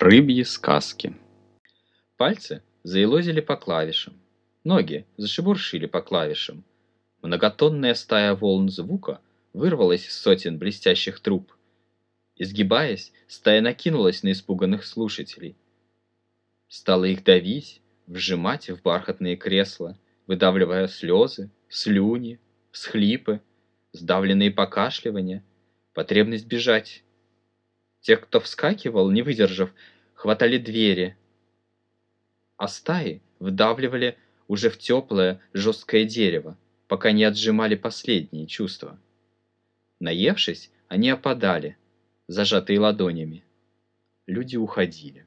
Рыбьи сказки. Пальцы заелозили по клавишам. Ноги зашебуршили по клавишам. Многотонная стая волн звука вырвалась из сотен блестящих труб. Изгибаясь, стая накинулась на испуганных слушателей. Стала их давить, вжимать в бархатные кресла, выдавливая слезы, слюни, всхлипы, сдавленные покашливания, потребность бежать. Тех, кто вскакивал, не выдержав, хватали двери, а стаи вдавливали уже в теплое жесткое дерево, пока не отжимали последние чувства. Наевшись, они опадали, зажатые ладонями. Люди уходили.